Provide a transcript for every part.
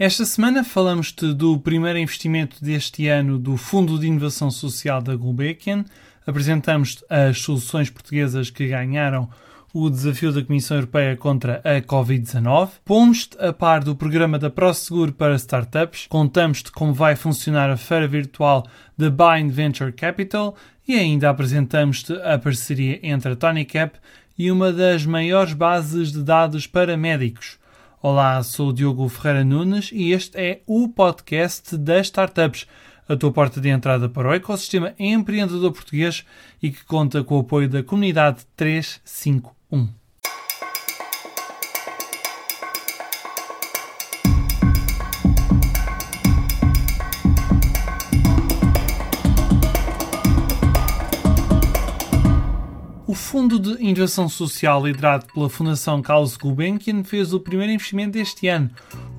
Esta semana falamos-te do primeiro investimento deste ano do Fundo de Inovação Social da Gulbenkian, apresentamos-te as soluções portuguesas que ganharam o desafio da Comissão Europeia contra a Covid-19. Pomos-te a par do programa da ProSeguro para startups, contamos-te como vai funcionar a feira virtual da Bind Venture Capital e ainda apresentamos-te a parceria entre a TonyCap e uma das maiores bases de dados para médicos. Olá, sou o Diogo Ferreira Nunes e este é o podcast das startups, a tua porta de entrada para o ecossistema empreendedor português e que conta com o apoio da comunidade 351. Fundo de Inovação Social, liderado pela Fundação Carlos Gulbenkian, fez o primeiro investimento deste ano.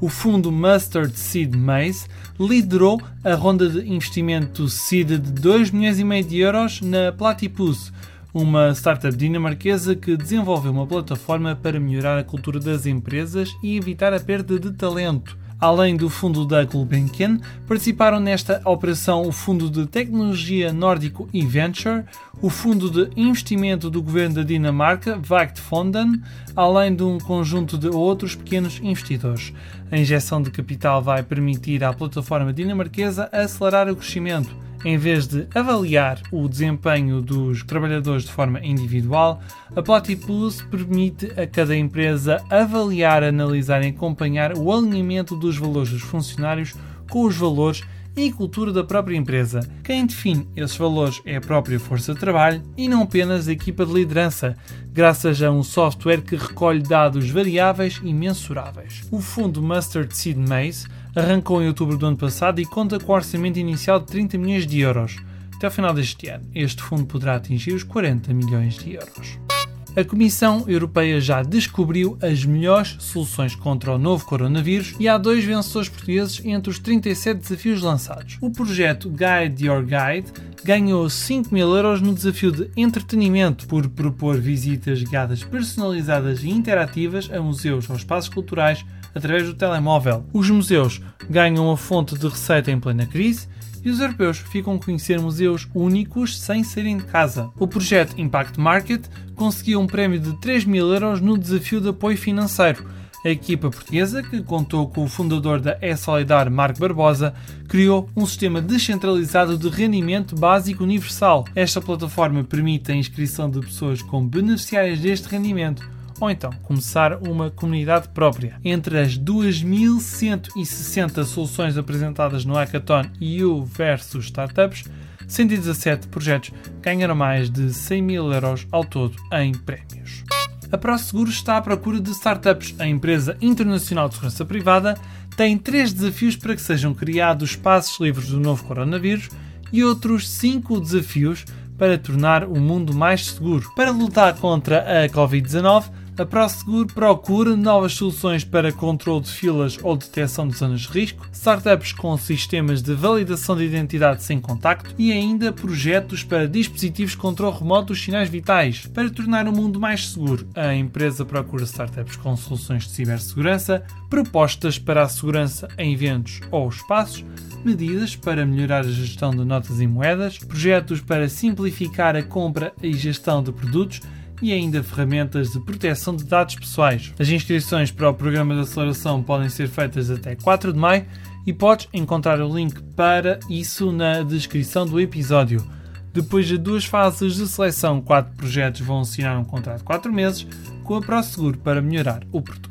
O fundo Mustard Seed Maze liderou a ronda de investimento seed de 2 milhões e meio de euros na Platypus, uma startup dinamarquesa que desenvolveu uma plataforma para melhorar a cultura das empresas e evitar a perda de talento. Além do fundo da Gulbenkian, participaram nesta operação o Fundo de Tecnologia Nórdico e Venture, o Fundo de Investimento do Governo da Dinamarca, Fonden, além de um conjunto de outros pequenos investidores. A injeção de capital vai permitir à plataforma dinamarquesa acelerar o crescimento em vez de avaliar o desempenho dos trabalhadores de forma individual, a Platypus permite a cada empresa avaliar, analisar e acompanhar o alinhamento dos valores dos funcionários com os valores e cultura da própria empresa. Quem define esses valores é a própria força de trabalho e não apenas a equipa de liderança, graças a um software que recolhe dados variáveis e mensuráveis. O fundo Mustard Seed Maze arrancou em outubro do ano passado e conta com um orçamento inicial de 30 milhões de euros. Até ao final deste ano, este fundo poderá atingir os 40 milhões de euros. A Comissão Europeia já descobriu as melhores soluções contra o novo coronavírus e há dois vencedores portugueses entre os 37 desafios lançados. O projeto Guide Your Guide ganhou 5 mil euros no desafio de entretenimento por propor visitas guiadas personalizadas e interativas a museus ou espaços culturais através do telemóvel. Os museus ganham a fonte de receita em plena crise e os europeus ficam a conhecer museus únicos sem saírem de casa. O projeto Impact Market conseguiu um prémio de 3 mil euros no desafio de apoio financeiro. A equipa portuguesa, que contou com o fundador da E-Solidar, Marco Barbosa, criou um sistema descentralizado de rendimento básico universal. Esta plataforma permite a inscrição de pessoas como beneficiárias deste rendimento ou então começar uma comunidade própria. Entre as 2.160 soluções apresentadas no Hackathon EU versus Startups, 117 projetos ganharam mais de 100 mil euros ao todo em prémios. A ProSeguro está à procura de startups. A empresa internacional de segurança privada tem três desafios para que sejam criados espaços livres do novo coronavírus e outros cinco desafios para tornar o mundo mais seguro. Para lutar contra a Covid-19, a ProSeguro procura novas soluções para controle de filas ou detecção de zonas de risco, startups com sistemas de validação de identidade sem contacto e ainda projetos para dispositivos de controle remoto dos sinais vitais. Para tornar o mundo mais seguro, a empresa procura startups com soluções de cibersegurança, propostas para a segurança em eventos ou espaços, medidas para melhorar a gestão de notas e moedas, projetos para simplificar a compra e gestão de produtos e ainda ferramentas de proteção de dados pessoais. As inscrições para o programa de aceleração podem ser feitas até 4 de maio e podes encontrar o link para isso na descrição do episódio. Depois de duas fases de seleção, quatro projetos vão assinar um contrato de 4 meses com a ProSeguro para melhorar o produto.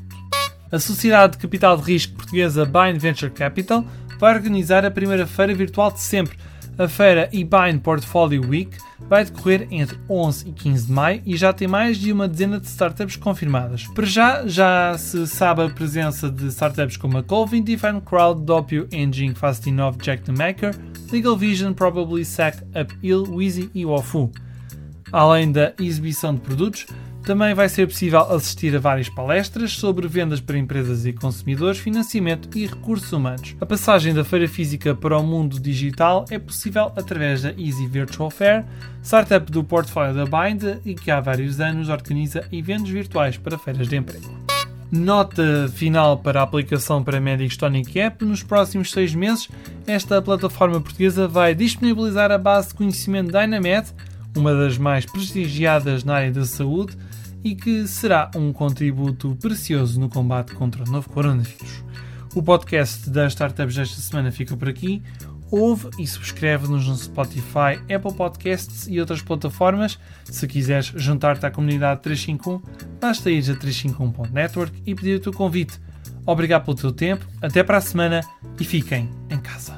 A Sociedade de Capital de Risco Portuguesa Bind Venture Capital vai organizar a primeira feira virtual de sempre, a feira eBind Portfolio Week vai decorrer entre 11 e 15 de maio e já tem mais de uma dezena de startups confirmadas. Para já, já se sabe a presença de startups como a Colvin, Define Crowd, Doppio, Engine, Fast9, Jack the Maker, Legal Vision, Probably Sack, Uphill, Wheezy e Wafu. Além da exibição de produtos, também vai ser possível assistir a várias palestras sobre vendas para empresas e consumidores, financiamento e recursos humanos. A passagem da feira física para o mundo digital é possível através da Easy Virtual Fair, startup do portfólio da Bind e que há vários anos organiza eventos virtuais para feiras de emprego. Nota final para a aplicação para Medics Tonic App. Nos próximos seis meses, esta plataforma portuguesa vai disponibilizar a base de conhecimento Dynamed, uma das mais prestigiadas na área da saúde, e que será um contributo precioso no combate contra o novo coronavírus. O podcast das startups desta semana fica por aqui. Ouve e subscreve-nos no Spotify, Apple Podcasts e outras plataformas. Se quiseres juntar-te à comunidade 351, basta ir a 351.network e pedir o teu convite. Obrigado pelo teu tempo, até para a semana e fiquem em casa.